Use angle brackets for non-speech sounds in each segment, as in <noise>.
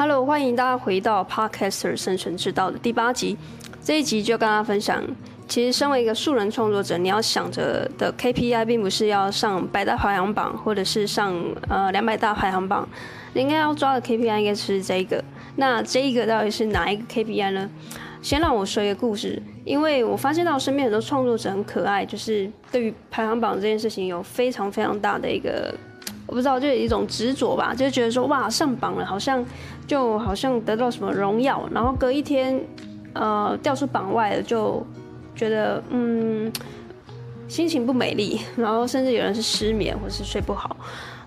Hello，欢迎大家回到 Podcaster 生存之道的第八集。这一集就跟大家分享，其实身为一个素人创作者，你要想着的 KPI 并不是要上百大排行榜，或者是上呃两百大排行榜，你应该要抓的 KPI 应该是这个。那这一个到底是哪一个 KPI 呢？先让我说一个故事，因为我发现到身边很多创作者很可爱，就是对于排行榜这件事情有非常非常大的一个。我不知道，就有一种执着吧，就觉得说哇，上榜了，好像就好像得到什么荣耀，然后隔一天，呃，掉出榜外了，就觉得嗯，心情不美丽，然后甚至有人是失眠或是睡不好。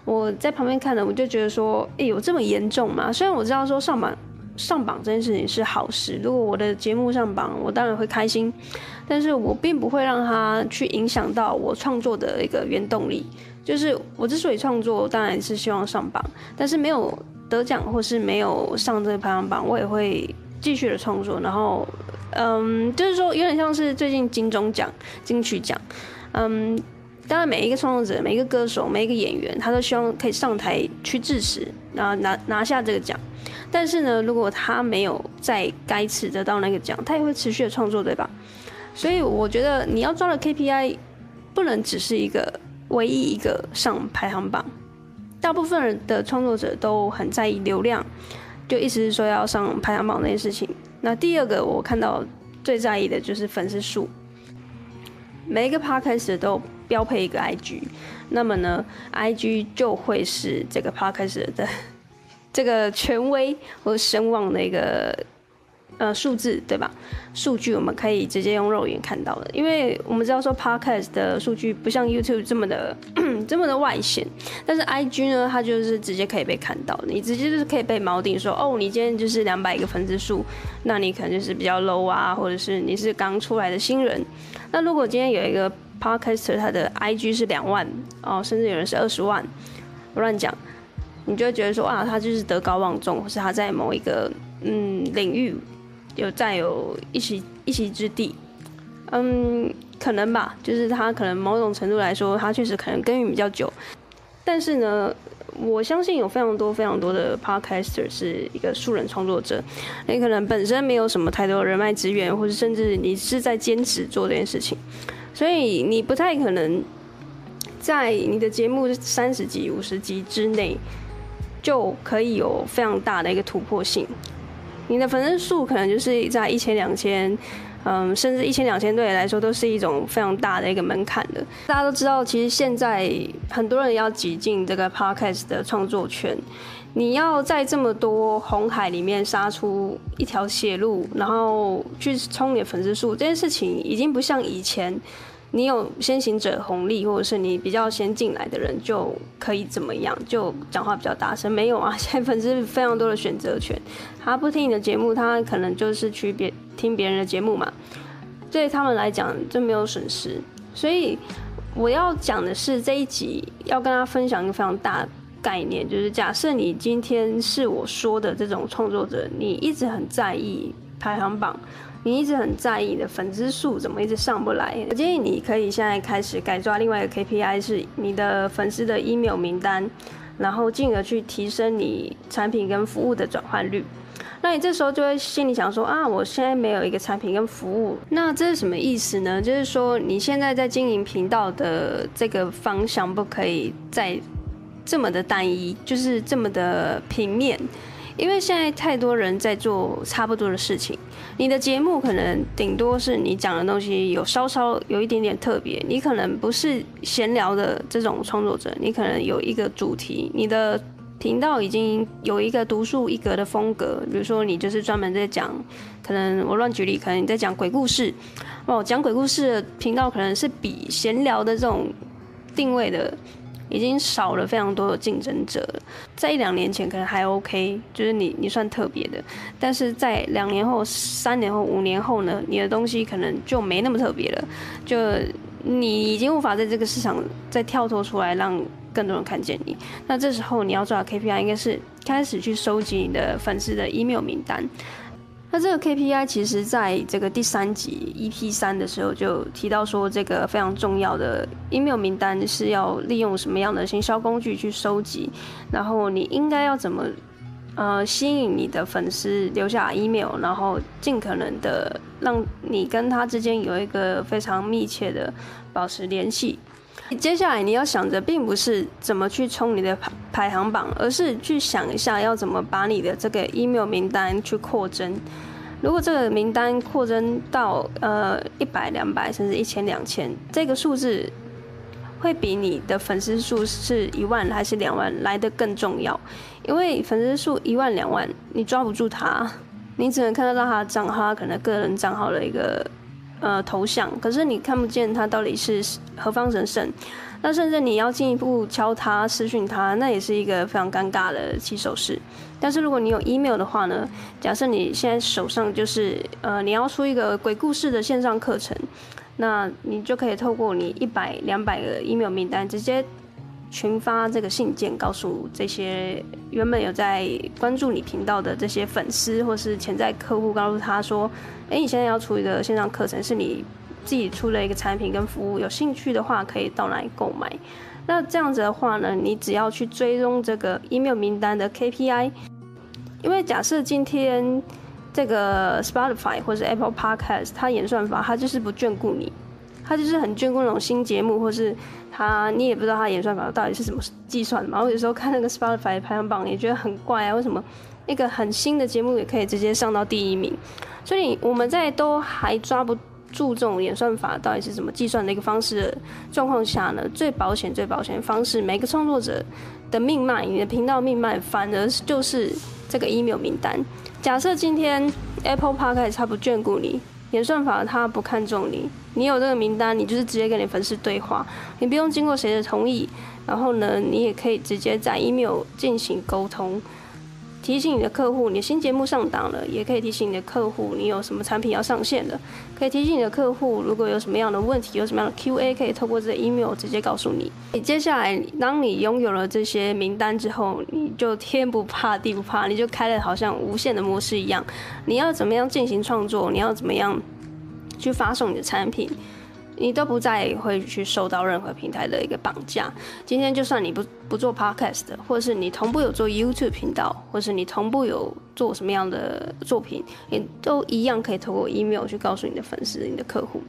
我在旁边看的，我就觉得说，哎，有这么严重吗？虽然我知道说上榜上榜这件事情是好事，如果我的节目上榜，我当然会开心，但是我并不会让它去影响到我创作的一个原动力。就是我之所以创作，当然是希望上榜，但是没有得奖或是没有上这个排行榜，我也会继续的创作。然后，嗯，就是说有点像是最近金钟奖、金曲奖，嗯，当然每一个创作者、每一个歌手、每一个演员，他都希望可以上台去致辞，然后拿拿下这个奖。但是呢，如果他没有在该次得到那个奖，他也会持续的创作，对吧？所以我觉得你要抓的 KPI 不能只是一个。唯一一个上排行榜，大部分人的创作者都很在意流量，就意思是说要上排行榜那件事情。那第二个我看到最在意的就是粉丝数，每一个 podcast 都标配一个 IG，那么呢，IG 就会是这个 podcast 的 <laughs> 这个权威和声望的一个。呃，数字对吧？数据我们可以直接用肉眼看到的，因为我们知道说 Podcast 的数据不像 YouTube 这么的这么的外显，但是 IG 呢，它就是直接可以被看到，你直接就是可以被锚定说，哦，你今天就是两百个粉丝数，那你可能就是比较 low 啊，或者是你是刚出来的新人。那如果今天有一个 Podcaster，他的 IG 是两万哦，甚至有人是二十万，我乱讲，你就会觉得说啊，他就是德高望重，或是他在某一个嗯领域。有占有一席一席之地，嗯，可能吧，就是他可能某种程度来说，他确实可能耕耘比较久，但是呢，我相信有非常多非常多的 podcaster 是一个素人创作者，你可能本身没有什么太多人脉资源，或者甚至你是在坚持做这件事情，所以你不太可能在你的节目三十集、五十集之内就可以有非常大的一个突破性。你的粉丝数可能就是在一千、两千，嗯，甚至一千、两千对你来说都是一种非常大的一个门槛的。大家都知道，其实现在很多人要挤进这个 podcast 的创作圈，你要在这么多红海里面杀出一条血路，然后去冲你的粉丝数，这件事情已经不像以前。你有先行者红利，或者是你比较先进来的人就可以怎么样，就讲话比较大声。没有啊，<laughs> 现在粉丝非常多的选择权，他不听你的节目，他可能就是去别听别人的节目嘛。对他们来讲，就没有损失。所以我要讲的是这一集要跟大家分享一个非常大的概念，就是假设你今天是我说的这种创作者，你一直很在意排行榜。你一直很在意的粉丝数怎么一直上不来？我建议你可以现在开始改抓另外一个 KPI，是你的粉丝的 email 名单，然后进而去提升你产品跟服务的转换率。那你这时候就会心里想说啊，我现在没有一个产品跟服务，那这是什么意思呢？就是说你现在在经营频道的这个方向不可以再这么的单一，就是这么的平面。因为现在太多人在做差不多的事情，你的节目可能顶多是你讲的东西有稍稍有一点点特别，你可能不是闲聊的这种创作者，你可能有一个主题，你的频道已经有一个独树一格的风格，比如说你就是专门在讲，可能我乱举例，可能你在讲鬼故事，哦，讲鬼故事的频道可能是比闲聊的这种定位的。已经少了非常多的竞争者了，在一两年前可能还 OK，就是你你算特别的，但是在两年后、三年后、五年后呢，你的东西可能就没那么特别了，就你已经无法在这个市场再跳脱出来，让更多人看见你。那这时候你要做的 KPI 应该是开始去收集你的粉丝的 email 名单。那这个 KPI 其实在这个第三集 EP 三的时候就提到说，这个非常重要的 email 名单是要利用什么样的行销工具去收集，然后你应该要怎么呃吸引你的粉丝留下 email，然后尽可能的让你跟他之间有一个非常密切的保持联系。接下来你要想着，并不是怎么去冲你的排排行榜，而是去想一下要怎么把你的这个 email 名单去扩增。如果这个名单扩增到呃一百、两百，甚至一千、两千，这个数字会比你的粉丝数是一万还是两万来得更重要。因为粉丝数一万、两万，你抓不住他，你只能看得到他账号，他可能个人账号的一个。呃，头像，可是你看不见他到底是何方神圣，那甚至你要进一步敲他、私讯他，那也是一个非常尴尬的起手式。但是如果你有 email 的话呢，假设你现在手上就是呃，你要出一个鬼故事的线上课程，那你就可以透过你一百、两百个 email 名单直接。群发这个信件，告诉这些原本有在关注你频道的这些粉丝或是潜在客户，告诉他说：“诶，你现在要出一个线上课程，是你自己出的一个产品跟服务，有兴趣的话可以到来购买。”那这样子的话呢，你只要去追踪这个 email 名单的 KPI，因为假设今天这个 Spotify 或者 Apple Podcast 它演算法它就是不眷顾你。他就是很眷顾那种新节目，或是他你也不知道他演算法到底是怎么计算的嘛。我有时候看那个 Spotify 排行榜也觉得很怪啊，为什么一个很新的节目也可以直接上到第一名？所以我们在都还抓不住这种演算法到底是怎么计算的一个方式的状况下呢，最保险、最保险的方式，每个创作者的命脉，你的频道命脉，反而是就是这个 email 名单。假设今天 Apple Podcast 他不眷顾你。演算法他不看重你，你有这个名单，你就是直接跟你粉丝对话，你不用经过谁的同意，然后呢，你也可以直接在 email 进行沟通。提醒你的客户，你新节目上档了，也可以提醒你的客户，你有什么产品要上线的，可以提醒你的客户，如果有什么样的问题，有什么样的 QA，可以透过这个 email 直接告诉你。你接下来，当你拥有了这些名单之后，你就天不怕地不怕，你就开了好像无限的模式一样，你要怎么样进行创作，你要怎么样去发送你的产品。你都不再会去受到任何平台的一个绑架。今天就算你不不做 podcast，或者是你同步有做 YouTube 频道，或者是你同步有做什么样的作品，你都一样可以透过 email 去告诉你的粉丝、你的客户。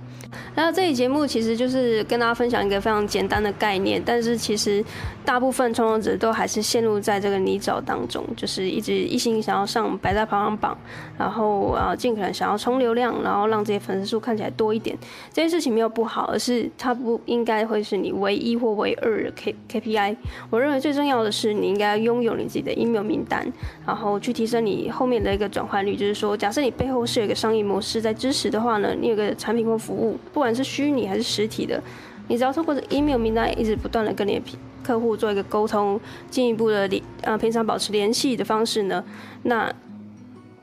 然后这一节目其实就是跟大家分享一个非常简单的概念，但是其实大部分创作者都还是陷入在这个泥沼当中，就是一直一心想要上百大排行榜，然后啊尽可能想要冲流量，然后让这些粉丝数看起来多一点。这件事情没有不好，而是它不应该会是你唯一或唯二的 K KPI。我认为最重要的是你应该拥有你自己的 email 名单，然后去提升你后面的一个转换率。就是说，假设你背后是有一个商业模式在支持的话呢，你有个产品或服务，不管是虚拟还是实体的，你只要通过这 email 名单一直不断的跟你的客户做一个沟通，进一步的联呃平常保持联系的方式呢，那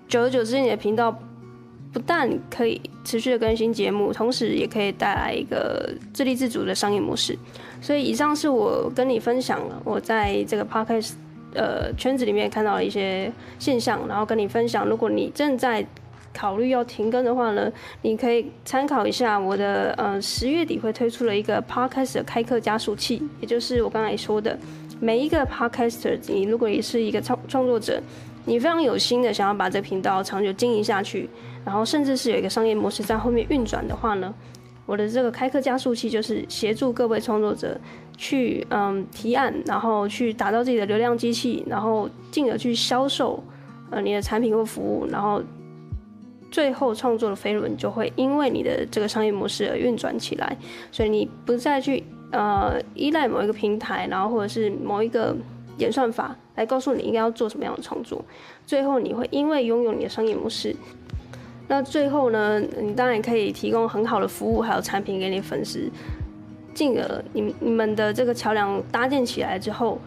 久而久之，你的频道不但可以持续的更新节目，同时也可以带来一个自立自主的商业模式。所以以上是我跟你分享了我在这个 podcast 呃圈子里面看到的一些现象，然后跟你分享，如果你正在考虑要停更的话呢，你可以参考一下我的呃十月底会推出了一个 podcast 的开课加速器，也就是我刚才说的，每一个 podcaster，你如果也是一个创创作者，你非常有心的想要把这频道长久经营下去，然后甚至是有一个商业模式在后面运转的话呢，我的这个开课加速器就是协助各位创作者去嗯提案，然后去打造自己的流量机器，然后进而去销售呃你的产品或服务，然后。最后创作的飞轮就会因为你的这个商业模式而运转起来，所以你不再去呃依赖某一个平台，然后或者是某一个演算法来告诉你应该要做什么样的创作。最后你会因为拥有你的商业模式，那最后呢，你当然可以提供很好的服务还有产品给你粉丝，进而你你们的这个桥梁搭建起来之后。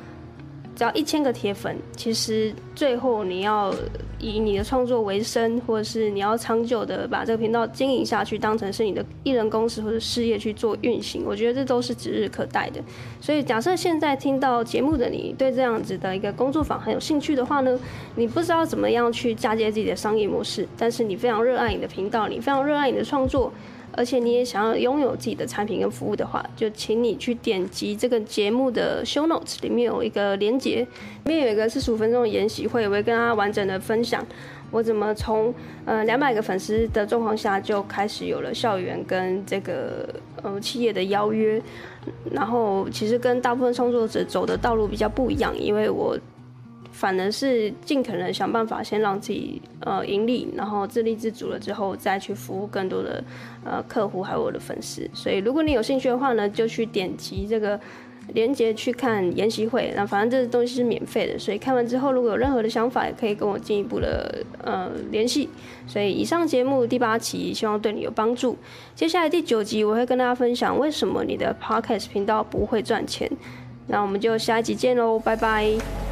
只要一千个铁粉，其实最后你要以你的创作为生，或者是你要长久的把这个频道经营下去，当成是你的艺人公司或者事业去做运行，我觉得这都是指日可待的。所以，假设现在听到节目的你对这样子的一个工作坊很有兴趣的话呢，你不知道怎么样去嫁接自己的商业模式，但是你非常热爱你的频道，你非常热爱你的创作。而且你也想要拥有自己的产品跟服务的话，就请你去点击这个节目的 show notes，里面有一个连接，里面有一个四十五分钟的研习会，我会跟大家完整的分享我怎么从呃两百个粉丝的状况下就开始有了校园跟这个呃企业的邀约，然后其实跟大部分创作者走的道路比较不一样，因为我。反而是尽可能想办法先让自己呃盈利，然后自立自主了之后，再去服务更多的呃客户还有我的粉丝。所以如果你有兴趣的话呢，就去点击这个链接去看研习会。那反正这个东西是免费的，所以看完之后如果有任何的想法，也可以跟我进一步的呃联系。所以以上节目第八期希望对你有帮助。接下来第九集我会跟大家分享为什么你的 Podcast 频道不会赚钱。那我们就下一集见喽，拜拜。